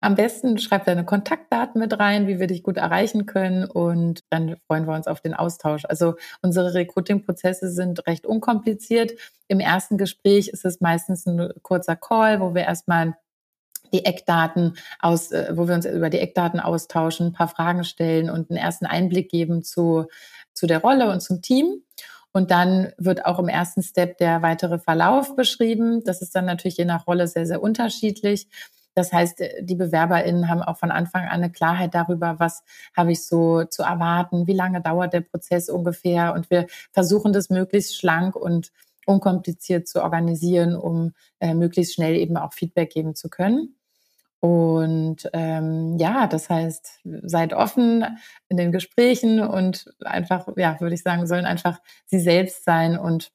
Am besten schreib deine Kontaktdaten mit rein, wie wir dich gut erreichen können und dann freuen wir uns auf den Austausch. Also unsere Recruiting-Prozesse sind recht unkompliziert. Im ersten Gespräch ist es meistens ein kurzer Call, wo wir erstmal die Eckdaten aus, äh, wo wir uns über die Eckdaten austauschen, ein paar Fragen stellen und einen ersten Einblick geben zu, zu der Rolle und zum Team. Und dann wird auch im ersten Step der weitere Verlauf beschrieben. Das ist dann natürlich je nach Rolle sehr, sehr unterschiedlich. Das heißt, die BewerberInnen haben auch von Anfang an eine Klarheit darüber, was habe ich so zu erwarten, wie lange dauert der Prozess ungefähr. Und wir versuchen das möglichst schlank und unkompliziert zu organisieren, um äh, möglichst schnell eben auch Feedback geben zu können. Und ähm, ja, das heißt, seid offen in den Gesprächen und einfach, ja, würde ich sagen, sollen einfach sie selbst sein und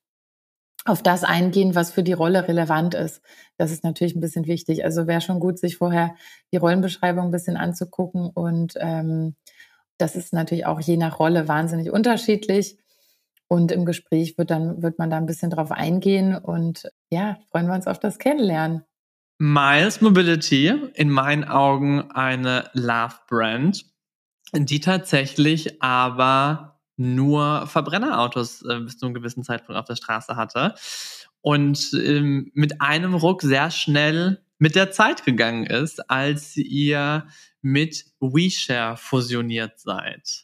auf das eingehen, was für die Rolle relevant ist. Das ist natürlich ein bisschen wichtig. Also wäre schon gut, sich vorher die Rollenbeschreibung ein bisschen anzugucken. Und ähm, das ist natürlich auch je nach Rolle wahnsinnig unterschiedlich. Und im Gespräch wird dann, wird man da ein bisschen drauf eingehen und ja, freuen wir uns auf das Kennenlernen.
Miles Mobility, in meinen Augen eine Love-Brand, die tatsächlich aber nur Verbrennerautos äh, bis zu einem gewissen Zeitpunkt auf der Straße hatte und ähm, mit einem Ruck sehr schnell mit der Zeit gegangen ist, als ihr mit WeShare fusioniert seid.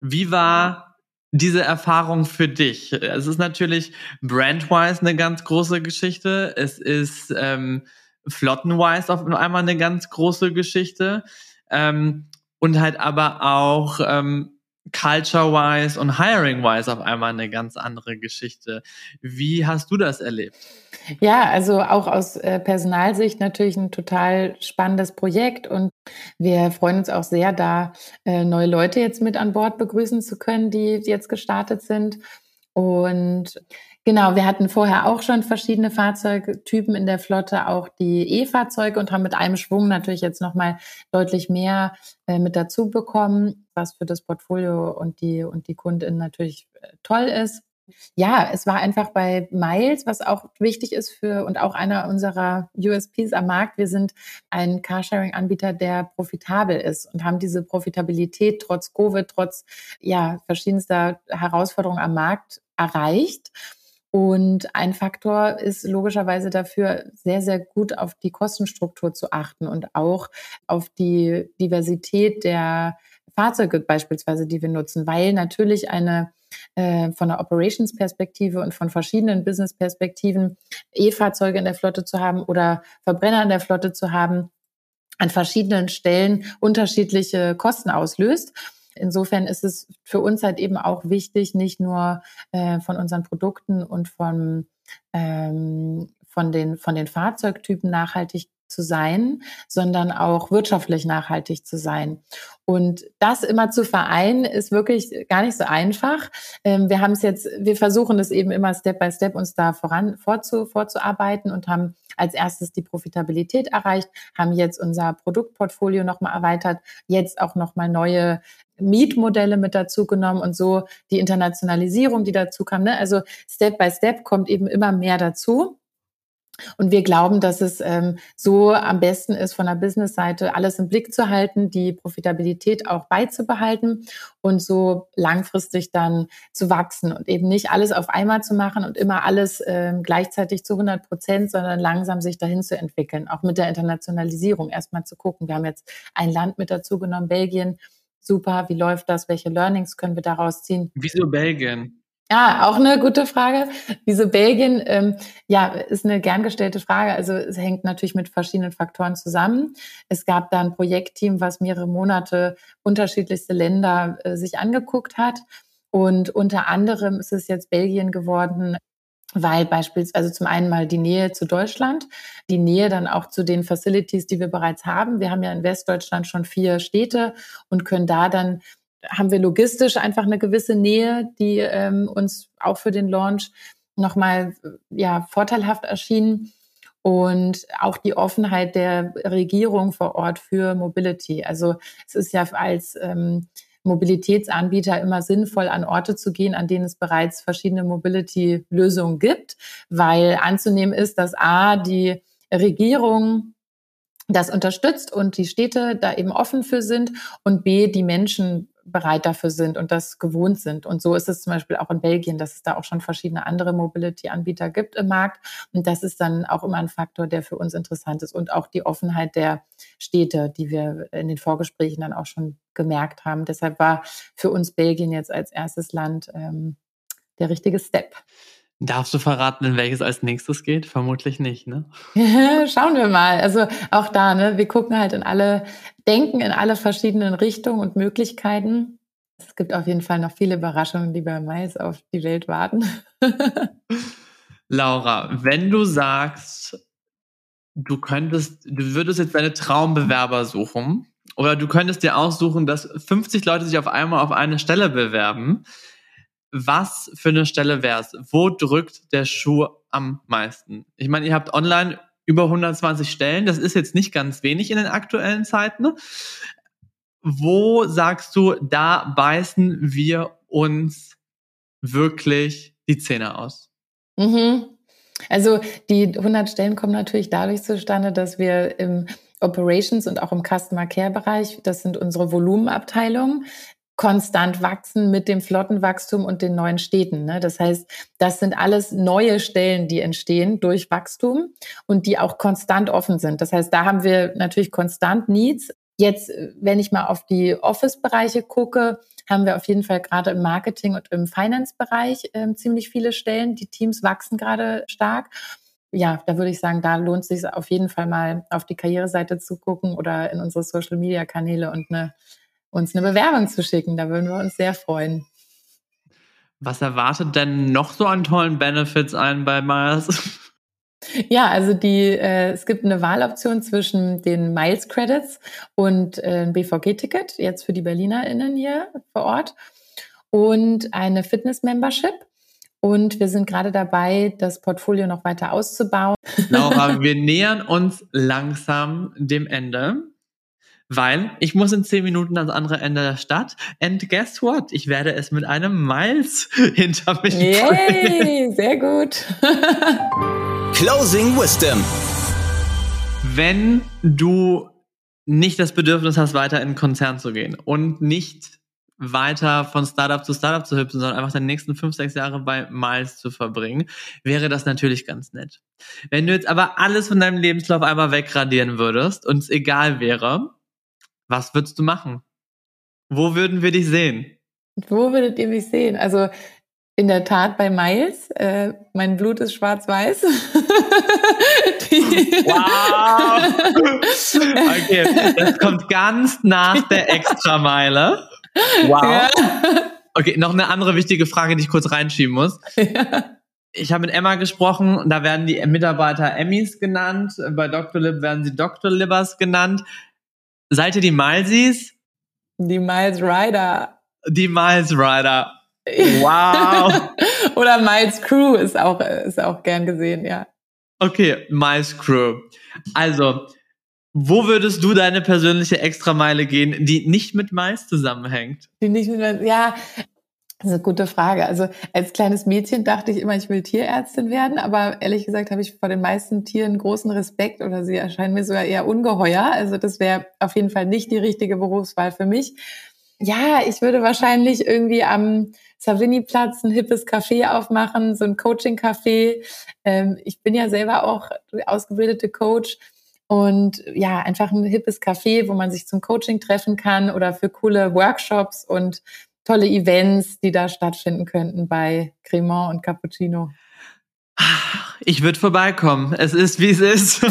Wie war diese Erfahrung für dich? Es ist natürlich brandwise eine ganz große Geschichte. Es ist ähm, flottenwise auf einmal eine ganz große Geschichte. Ähm, und halt aber auch ähm, culture-wise und hiring-wise auf einmal eine ganz andere Geschichte. Wie hast du das erlebt?
Ja, also auch aus äh, Personalsicht natürlich ein total spannendes Projekt und wir freuen uns auch sehr, da äh, neue Leute jetzt mit an Bord begrüßen zu können, die jetzt gestartet sind. Und Genau, wir hatten vorher auch schon verschiedene Fahrzeugtypen in der Flotte, auch die E-Fahrzeuge und haben mit einem Schwung natürlich jetzt nochmal deutlich mehr äh, mit dazu bekommen, was für das Portfolio und die, und die Kundin natürlich äh, toll ist. Ja, es war einfach bei Miles, was auch wichtig ist für und auch einer unserer USPs am Markt. Wir sind ein Carsharing-Anbieter, der profitabel ist und haben diese Profitabilität trotz Covid, trotz ja verschiedenster Herausforderungen am Markt erreicht. Und ein Faktor ist logischerweise dafür, sehr, sehr gut auf die Kostenstruktur zu achten und auch auf die Diversität der Fahrzeuge beispielsweise, die wir nutzen, weil natürlich eine äh, von der Operations-Perspektive und von verschiedenen Business-Perspektiven E-Fahrzeuge in der Flotte zu haben oder Verbrenner in der Flotte zu haben, an verschiedenen Stellen unterschiedliche Kosten auslöst. Insofern ist es für uns halt eben auch wichtig, nicht nur äh, von unseren Produkten und von, ähm, von, den, von den Fahrzeugtypen nachhaltig zu sein, sondern auch wirtschaftlich nachhaltig zu sein. Und das immer zu vereinen, ist wirklich gar nicht so einfach. Ähm, wir haben es jetzt, wir versuchen es eben immer Step by Step uns da voran vorzu, vorzuarbeiten und haben als erstes die Profitabilität erreicht, haben jetzt unser Produktportfolio nochmal erweitert, jetzt auch nochmal neue Mietmodelle mit dazu genommen und so die Internationalisierung, die dazu kam. Ne? Also Step by Step kommt eben immer mehr dazu. Und wir glauben, dass es ähm, so am besten ist, von der Business-Seite alles im Blick zu halten, die Profitabilität auch beizubehalten und so langfristig dann zu wachsen und eben nicht alles auf einmal zu machen und immer alles ähm, gleichzeitig zu 100 Prozent, sondern langsam sich dahin zu entwickeln, auch mit der Internationalisierung erstmal zu gucken. Wir haben jetzt ein Land mit dazu genommen, Belgien, super, wie läuft das, welche Learnings können wir daraus ziehen.
Wieso Belgien?
Ja, auch eine gute Frage. Wieso Belgien? Ähm, ja, ist eine gern gestellte Frage. Also es hängt natürlich mit verschiedenen Faktoren zusammen. Es gab da ein Projektteam, was mehrere Monate unterschiedlichste Länder äh, sich angeguckt hat. Und unter anderem ist es jetzt Belgien geworden, weil beispielsweise also zum einen mal die Nähe zu Deutschland, die Nähe dann auch zu den Facilities, die wir bereits haben. Wir haben ja in Westdeutschland schon vier Städte und können da dann haben wir logistisch einfach eine gewisse Nähe, die ähm, uns auch für den Launch nochmal ja vorteilhaft erschien und auch die Offenheit der Regierung vor Ort für Mobility. Also es ist ja als ähm, Mobilitätsanbieter immer sinnvoll, an Orte zu gehen, an denen es bereits verschiedene Mobility-Lösungen gibt, weil anzunehmen ist, dass A, die Regierung das unterstützt und die Städte da eben offen für sind und B, die Menschen bereit dafür sind und das gewohnt sind. Und so ist es zum Beispiel auch in Belgien, dass es da auch schon verschiedene andere Mobility-Anbieter gibt im Markt. Und das ist dann auch immer ein Faktor, der für uns interessant ist. Und auch die Offenheit der Städte, die wir in den Vorgesprächen dann auch schon gemerkt haben. Deshalb war für uns Belgien jetzt als erstes Land ähm, der richtige Step.
Darfst du verraten, in welches als nächstes geht? Vermutlich nicht, ne? (laughs)
Schauen wir mal. Also auch da, ne? Wir gucken halt in alle, denken in alle verschiedenen Richtungen und Möglichkeiten. Es gibt auf jeden Fall noch viele Überraschungen, die bei Mais auf die Welt warten. (laughs)
Laura, wenn du sagst, du könntest, du würdest jetzt deine Traumbewerber suchen, oder du könntest dir aussuchen, dass 50 Leute sich auf einmal auf eine Stelle bewerben was für eine Stelle wäre es? Wo drückt der Schuh am meisten? Ich meine, ihr habt online über 120 Stellen. Das ist jetzt nicht ganz wenig in den aktuellen Zeiten. Wo sagst du, da beißen wir uns wirklich die Zähne aus?
Mhm. Also die 100 Stellen kommen natürlich dadurch zustande, dass wir im Operations und auch im Customer Care Bereich, das sind unsere Volumenabteilungen, konstant wachsen mit dem Flottenwachstum und den neuen Städten. Ne? Das heißt, das sind alles neue Stellen, die entstehen durch Wachstum und die auch konstant offen sind. Das heißt, da haben wir natürlich konstant Needs. Jetzt, wenn ich mal auf die Office-Bereiche gucke, haben wir auf jeden Fall gerade im Marketing und im Finance-Bereich äh, ziemlich viele Stellen. Die Teams wachsen gerade stark. Ja, da würde ich sagen, da lohnt es sich auf jeden Fall mal auf die Karriereseite zu gucken oder in unsere Social-Media-Kanäle und eine uns eine Bewerbung zu schicken. Da würden wir uns sehr freuen.
Was erwartet denn noch so an tollen Benefits ein bei Miles? (laughs)
Ja, also die, äh, es gibt eine Wahloption zwischen den Miles Credits und äh, ein BVG-Ticket, jetzt für die BerlinerInnen hier vor Ort, und eine Fitness-Membership. Und wir sind gerade dabei, das Portfolio noch weiter auszubauen.
Laura, (laughs) wir nähern uns langsam dem Ende weil ich muss in zehn Minuten ans andere Ende der Stadt. And guess what? Ich werde es mit einem Miles (laughs) hinter mich
Yay, sehr gut. (laughs)
Closing Wisdom.
Wenn du nicht das Bedürfnis hast, weiter in einen Konzern zu gehen und nicht weiter von Startup zu Startup zu hüpfen, sondern einfach deine nächsten fünf, sechs Jahre bei Miles zu verbringen, wäre das natürlich ganz nett. Wenn du jetzt aber alles von deinem Lebenslauf einmal wegradieren würdest und es egal wäre, was würdest du machen? Wo würden wir dich sehen?
Wo würdet ihr mich sehen? Also in der Tat bei Miles. Äh, mein Blut ist schwarz-weiß. (laughs)
wow! (laughs) Okay, das kommt ganz nach der Extrameile. Wow. Ja. Okay, noch eine andere wichtige Frage, die ich kurz reinschieben muss. Ja. Ich habe mit Emma gesprochen, da werden die Mitarbeiter Emmys genannt, bei Dr. Lib werden sie Dr. Libbers genannt. Seid ihr die Milesies?
Die Miles Rider.
Die Miles Rider. (laughs) Wow.
Oder Miles Crew ist auch, ist auch gern gesehen, ja.
Okay, Miles Crew. Also, wo würdest du deine persönliche Extrameile gehen, die nicht mit Miles zusammenhängt?
Die nicht mit, ja, das ist eine gute Frage. Also als kleines Mädchen dachte ich immer, ich will Tierärztin werden, aber ehrlich gesagt habe ich vor den meisten Tieren großen Respekt oder sie erscheinen mir sogar eher ungeheuer. Also das wäre auf jeden Fall nicht die richtige Berufswahl für mich. Ja, ich würde wahrscheinlich irgendwie am Savini-Platz ein hippes Café aufmachen, so ein Coaching-Café. Ähm, ich bin ja selber auch ausgebildete Coach. Und ja, einfach ein hippes Café, wo man sich zum Coaching treffen kann oder für coole Workshops und tolle Events, die da stattfinden könnten bei Cremant und Cappuccino.
Ich würde vorbeikommen. Es ist, wie es ist. (laughs)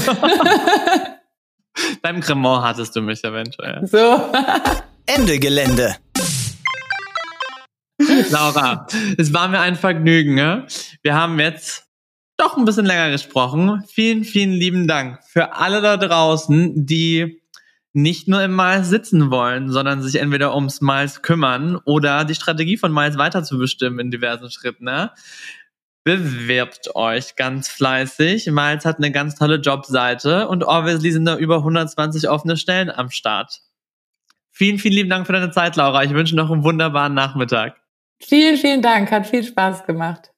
Beim Cremant hattest du mich eventuell.
So. (laughs)
Ende Gelände.
Laura, es war mir ein Vergnügen. Ne? Wir haben jetzt doch ein bisschen länger gesprochen. Vielen, vielen lieben Dank für alle da draußen, die nicht nur im Miles sitzen wollen, sondern sich entweder ums Miles kümmern oder die Strategie von Miles weiter zu bestimmen in diversen Schritten. Ne? Bewirbt euch ganz fleißig. Miles hat eine ganz tolle Jobseite und obviously sind da über 120 offene Stellen am Start. Vielen, vielen lieben Dank für deine Zeit, Laura. Ich wünsche noch einen wunderbaren Nachmittag.
Vielen, vielen Dank. Hat viel Spaß gemacht.